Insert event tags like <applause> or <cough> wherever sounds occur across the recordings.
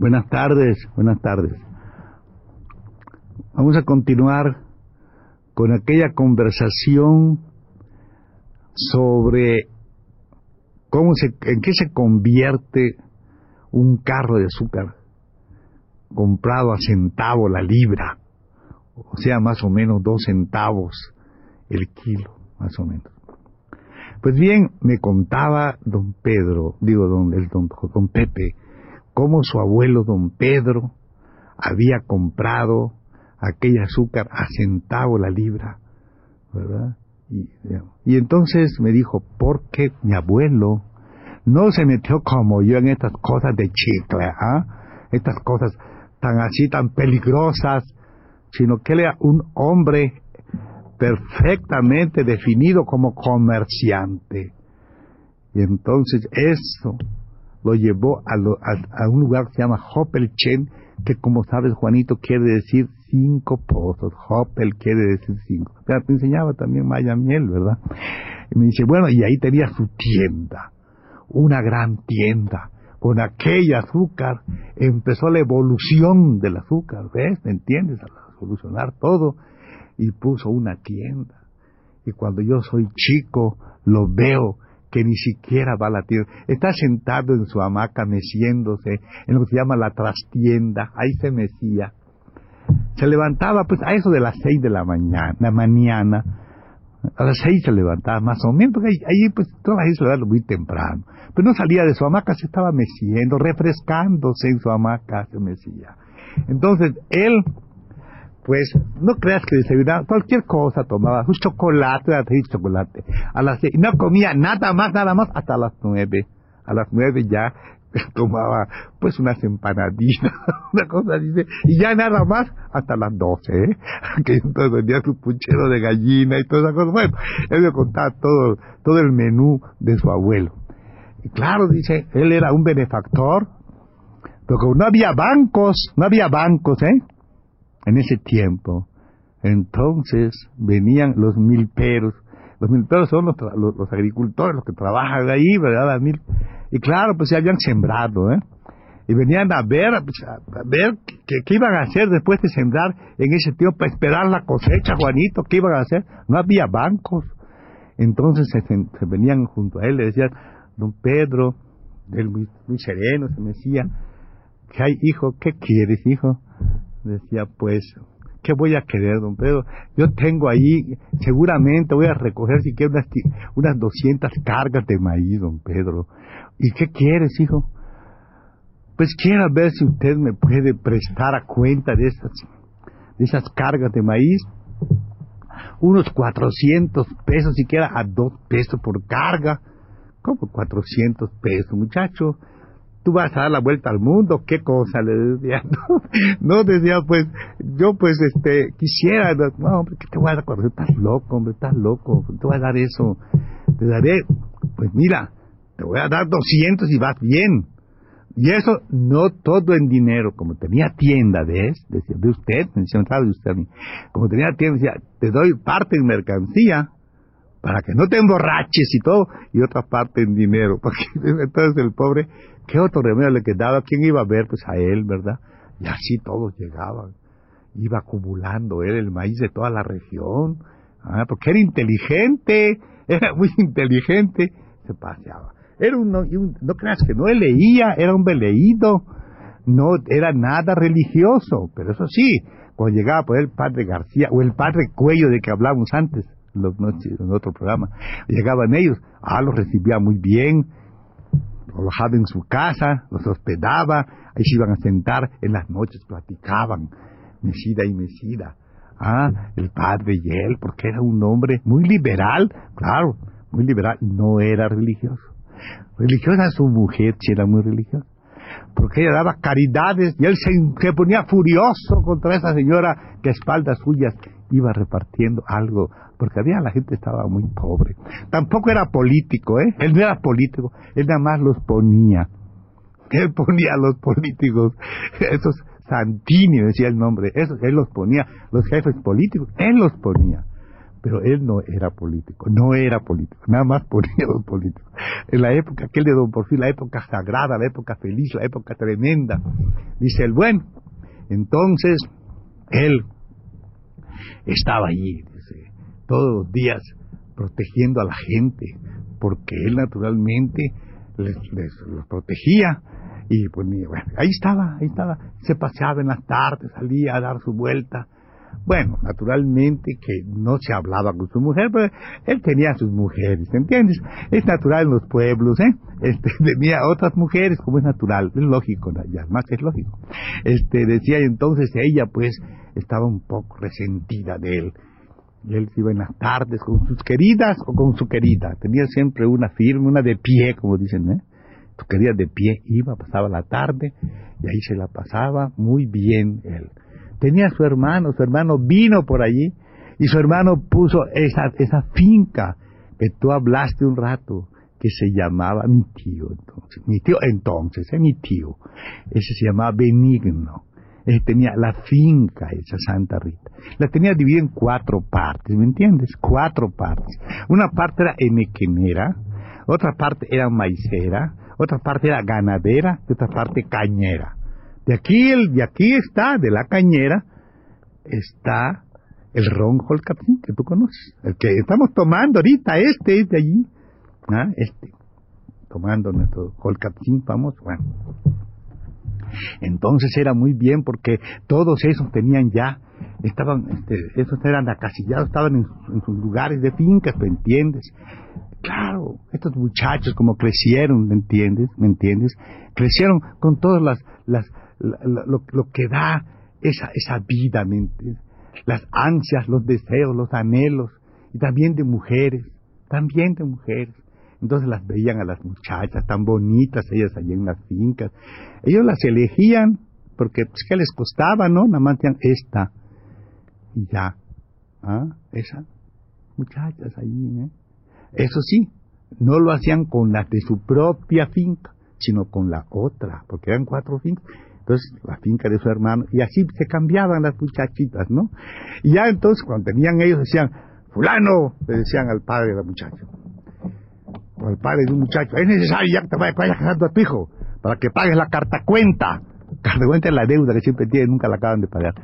Buenas tardes, buenas tardes. Vamos a continuar con aquella conversación sobre cómo se, en qué se convierte un carro de azúcar comprado a centavo la libra, o sea, más o menos dos centavos el kilo, más o menos. Pues bien, me contaba don Pedro, digo don, el don, don Pepe, cómo su abuelo don Pedro había comprado aquel azúcar a centavo la libra, ¿verdad? Y, entonces me dijo, porque mi abuelo no se metió como yo en estas cosas de chicle, ¿ah? estas cosas tan así, tan peligrosas, sino que él era un hombre perfectamente definido como comerciante. Y entonces eso lo llevó a, un lugar que se llama Hoppelchen, que como sabes, Juanito, quiere decir cinco pozos. Hoppel quiere decir cinco. Pero te enseñaba también Maya Miel, ¿verdad? Y me dice, bueno, y ahí tenía su tienda una gran tienda. Con aquella azúcar empezó la evolución del azúcar, ¿ves? ¿Me entiendes? A solucionar todo. Y puso una tienda. Y cuando yo soy chico, lo veo que ni siquiera va a la tienda. Está sentado en su hamaca meciéndose en lo que se llama la trastienda. Ahí se mecía. Se levantaba pues a eso de las seis de la mañana, la mañana a las seis se levantaba más o menos, porque ahí, pues toda la gente se levantaba muy temprano. Pero no salía de su hamaca, se estaba meciendo, refrescándose en su hamaca, se mecía. Entonces, él, pues, no creas que desayunaba, cualquier cosa tomaba, un chocolate, chocolate. A las seis, no comía nada más, nada más, hasta las nueve. A las nueve ya <laughs> tomaba pues unas empanaditas, <laughs> una cosa así, y ya nada más hasta las doce, ¿eh? <laughs> que entonces vendía su puchero de gallina y toda esa cosa. Bueno, él me contaba todo, todo el menú de su abuelo. Y claro, dice, él era un benefactor, pero no había bancos, no había bancos, ¿eh? En ese tiempo. Entonces venían los milperos. Los milperos son los, los, agricultores, los que trabajan ahí, ¿verdad? Mil, y claro, pues ya habían sembrado, ¿eh? Y venían a ver, pues, a ver qué, iban a hacer después de sembrar en ese tiempo, para esperar la cosecha, Juanito, ¿qué iban a hacer? No había bancos. Entonces se, venían junto a él, le decían, don Pedro, él muy, muy sereno, se me decía, ¿qué hay, hijo? ¿Qué quieres, hijo? Decía, pues, ¿qué voy a querer, don Pedro? Yo tengo ahí, seguramente voy a recoger si quiero unas, unas 200 cargas de maíz, don Pedro. ¿Y qué quieres, hijo? Pues quiero ver si usted me puede prestar a cuenta de esas, de esas cargas de maíz. Unos 400 pesos, siquiera a dos pesos por carga. ¿Cómo 400 pesos, muchacho? Tú vas a dar la vuelta al mundo, qué cosa, le decía, <laughs> no, decía, pues, yo pues, este, quisiera, no, hombre, ¿qué te voy a dar? Estás loco, hombre, estás loco, te voy a dar eso, te daré, pues mira, te voy a dar 200 y vas bien. Y eso no todo en dinero, como tenía tienda, ¿ves? Decía, de usted, mencionaba de usted a mí. Como tenía tienda, decía, te doy parte en mercancía, para que no te emborraches y todo, y otra parte en dinero. <laughs> Porque entonces el pobre, ¿qué otro remedio le quedaba? ¿Quién iba a ver? Pues a él, ¿verdad? Y así todos llegaban. Iba acumulando él el maíz de toda la región, ¿ah? porque era inteligente, <laughs> era muy inteligente, se paseaba. Era un, no creas que no leía, era un leído, no era nada religioso, pero eso sí, cuando llegaba por el padre García o el padre Cuello de que hablamos antes, en otro programa, llegaban ellos, ah, los recibía muy bien, los en su casa, los hospedaba, ahí se iban a sentar, en las noches platicaban, mesida y mesida, Ah, el padre y él, porque era un hombre muy liberal, claro, muy liberal, no era religioso. Religiosa su mujer, si era muy religiosa porque ella daba caridades y él se, ponía furioso contra esa señora que a espaldas suyas iba repartiendo algo, porque había la gente estaba muy pobre. Tampoco era político, ¿eh? Él no era político, él nada más los ponía. Él ponía a los políticos, esos Santini decía el nombre, esos, él los ponía, los jefes políticos, él los ponía pero él no era político, no era político, nada más ponía <laughs> los políticos. En la época aquel de Don Porfirio, la época sagrada, la época feliz, la época tremenda, dice el bueno, entonces él estaba allí, dice, todos los días protegiendo a la gente, porque él naturalmente les, los protegía y pues bueno, ahí estaba, ahí estaba, se paseaba en las tardes, salía a dar su vuelta, bueno, naturalmente que no se hablaba con su mujer, pero él tenía sus mujeres, ¿entiendes? Es natural en los pueblos, ¿eh? Este, <laughs> tenía otras mujeres, como es natural, es lógico, ya más es lógico. Este, decía entonces ella, pues, estaba un poco resentida de él. Y él se iba en las tardes con sus queridas o con su querida. Tenía siempre una firme, una de pie, como dicen, ¿eh? Su querida de pie iba, pasaba la tarde y ahí se la pasaba muy bien él tenía su hermano, su hermano vino por allí y su hermano puso esa, finca que tú hablaste un rato, que se llamaba mi tío entonces, mi tío entonces, es mi tío, ese se llamaba Benigno, él tenía la finca esa Santa Rita, la tenía dividida en cuatro partes, ¿me entiendes? Cuatro partes. Una parte era enequenera, otra parte era maicera, otra parte era ganadera y otra parte cañera. De aquí, el, aquí está, de la cañera, está el ron Holcapsin que tú conoces, el que estamos tomando ahorita, este es de allí, ¿ah? este, tomando nuestro Holcapsin famoso, bueno. Entonces era muy bien porque todos esos tenían ya, estaban, este, esos eran acasillados, estaban en, sus lugares de fincas, ¿me entiendes? Claro, estos muchachos como crecieron, ¿me entiendes? ¿Me entiendes? Crecieron con todas las, lo, que da esa, esa vida, las ansias, los deseos, los anhelos, y también de mujeres, también de mujeres. Entonces las veían a las muchachas tan bonitas, ellas allí en las fincas. Ellos las elegían porque pues que les costaba, ¿no? Nada más esta y ya. ¿Ah? Esas muchachas allí, ¿eh? Eso sí, no lo hacían con las de su propia finca, sino con la otra, porque eran cuatro fincas entonces la finca de su hermano, y así se cambiaban las muchachitas, ¿no? Y ya entonces cuando tenían ellos decían, fulano, le decían al padre de la muchacha, o al padre de un muchacho, es necesario ya que te vayas, vayas casando a tu hijo, para que pagues la carta cuenta. Carta cuenta es la deuda que siempre tiene, nunca la acaban de pagar.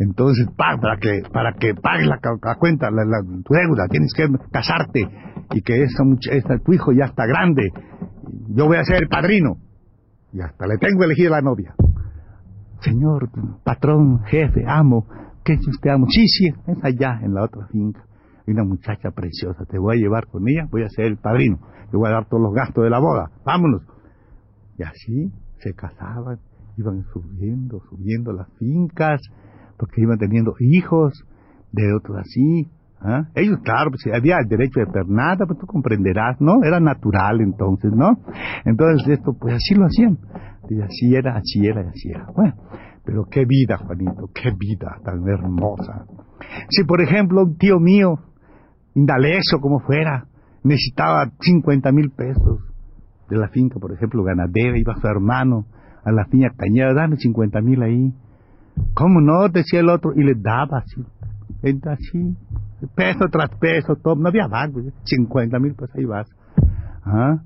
Entonces, para que, para que pagues la, cuenta, la, tu deuda, tienes que casarte y que esa, esa, tu hijo ya está grande. Yo voy a ser el padrino. Y hasta le tengo elegida la novia. Señor, patrón, jefe, amo, ¿qué es usted amo? Sí, sí, es allá, en la otra finca. Hay una muchacha preciosa, te voy a llevar con ella, voy a ser el padrino, le voy a dar todos los gastos de la boda, vámonos. Y así se casaban, iban subiendo, subiendo las fincas, porque iban teniendo hijos de otros así. ¿ah? Ellos, claro, pues había el derecho de pernada, pues tú comprenderás, ¿no? Era natural entonces, ¿no? Entonces esto, pues así lo hacían. Y así era, así era, así era. Bueno, pero qué vida, Juanito, qué vida tan hermosa. Si, por ejemplo, un tío mío, indaleso como fuera, necesitaba 50 mil pesos de la finca, por ejemplo, ganadera, iba su hermano a la finca cañera, dame 50 mil ahí. ¿Cómo no? Decía el otro, y le daba así, así, peso tras peso, todo, no había banco, 50 mil, pues ahí vas. ¿Ah?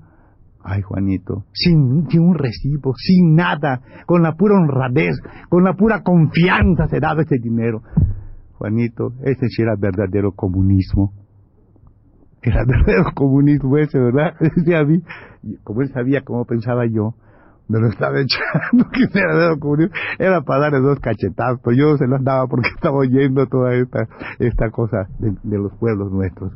Ay, Juanito, sin, sin, un recibo, sin nada, con la pura honradez, con la pura confianza se daba ese dinero. Juanito, ese sí era verdadero comunismo. Era <laughs> verdadero comunismo ese, ¿verdad? <laughs> A como él sabía cómo pensaba yo, me lo estaba <laughs> echando, que era verdadero comunismo. Era para darle dos cachetazos, yo se las daba porque estaba oyendo toda esta, esta cosa de los pueblos nuestros.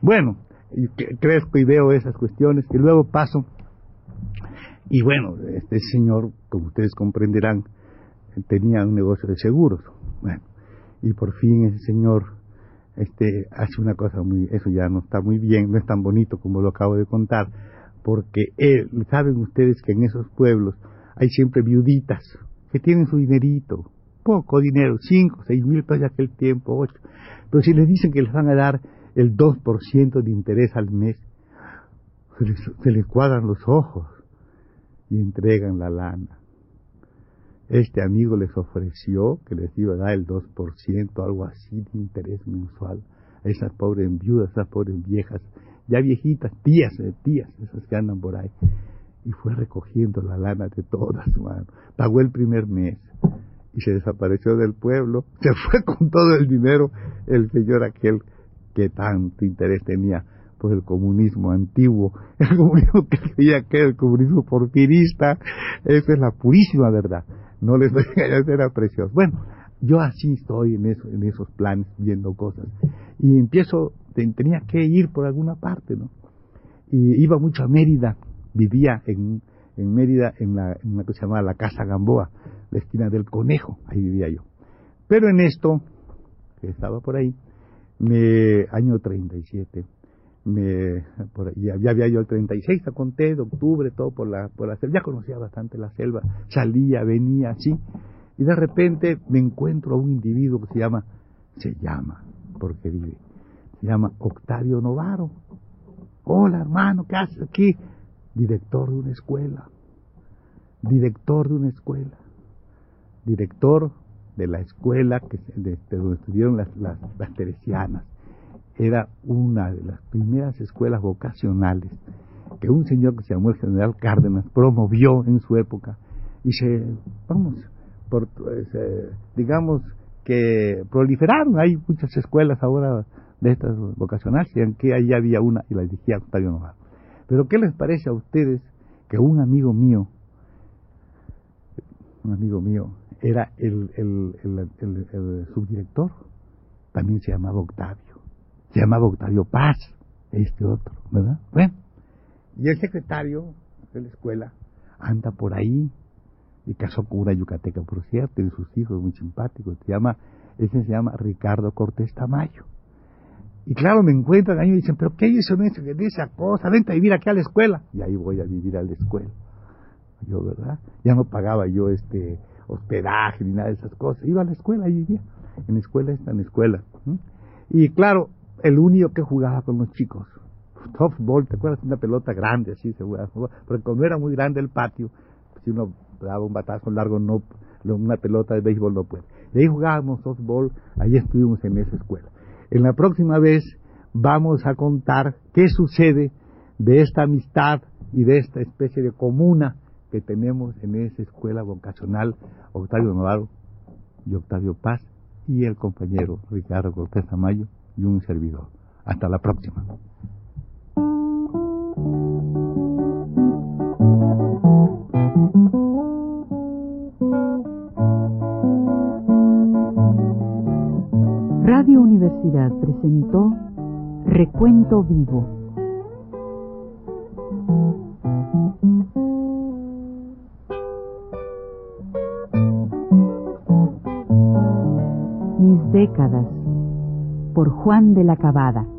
Bueno, y crezco y veo esas cuestiones y luego paso. Y bueno, este señor, como ustedes comprenderán, tenía un negocio de seguros. Bueno, y por fin ese señor este hace una cosa muy eso ya no está muy bien no es tan bonito como lo acabo de contar porque él, saben ustedes que en esos pueblos hay siempre viuditas que tienen su dinerito poco dinero cinco seis mil pesos aquel tiempo ocho pero si les dicen que les van a dar el 2% de interés al mes se les, cuadran los ojos y entregan la lana este amigo les ofreció que les iba a dar el 2%, algo así de interés mensual a esas pobres viudas, esas pobres viejas, ya viejitas, tías, eh, tías, esas que andan por ahí. Y fue recogiendo la lana de todas, mano. Pagó el primer mes y se desapareció del pueblo. Se fue con todo el dinero el señor aquel que tanto interés tenía por el comunismo antiguo, <laughs> el comunismo que creía que el comunismo porfirista. Esa es la purísima verdad no les voy a <laughs> era precioso. Bueno, yo así estoy en, eso, en esos planes, viendo cosas. Y empiezo, tenía que ir por alguna parte, ¿no? Y iba mucho a Mérida, vivía en, en Mérida, en, la, en una que se llamaba la Casa Gamboa, la esquina del Conejo, ahí vivía yo. Pero en esto, que estaba por ahí, me, año 37, me, por, ya, ya, había yo el 36, te conté, de octubre, todo por la, por la selva, ya conocía bastante la selva, salía, venía, así, y de repente me encuentro a un individuo que se llama, se llama, porque vive, se llama Octavio Novaro. Hola hermano, ¿qué haces aquí? Director de una escuela, director de una escuela, director de la escuela que, de, de donde estuvieron las, las, teresianas. Era una de las primeras escuelas vocacionales que un señor que se llamó el general Cárdenas promovió en su época. Y se, vamos, por, eh, digamos que proliferaron, hay muchas escuelas ahora de estas vocacionales, y aunque ahí había una y la dirigía Octavio. Pero ¿qué les parece a ustedes que un amigo mío, un amigo mío, era el, subdirector, también se llamaba Octavio? se llamaba Octavio Paz, este otro, ¿verdad? Bueno, y el secretario de la escuela anda por ahí, y casó con una yucateca, por cierto, y sus hijos muy simpáticos, se llama, ese se llama Ricardo Cortés Tamayo. Y claro, me encuentran ahí y dicen, pero ¿qué hizo eso? ¿Qué esa cosa? Vente a vivir aquí a la escuela. Y ahí voy a vivir a la escuela. Yo, ¿verdad? Ya no pagaba yo este hospedaje ni nada de esas cosas. Iba a la escuela y vivía. En la escuela en la escuela. Y claro, el único que jugaba con los chicos. Softball, ¿te acuerdas? Una pelota grande, así se jugaba. Porque cuando era muy grande el patio, si uno daba un batazo largo, no, una pelota de béisbol no puede. Y ahí jugábamos softball, ahí estuvimos en esa escuela. En la próxima vez vamos a contar qué sucede de esta amistad y de esta especie de comuna que tenemos en esa escuela vocacional Octavio Navarro y Octavio Paz y el compañero Ricardo Cortés Amayo y un servidor. Hasta la próxima. Radio Universidad presentó Recuento Vivo. De la Cabada.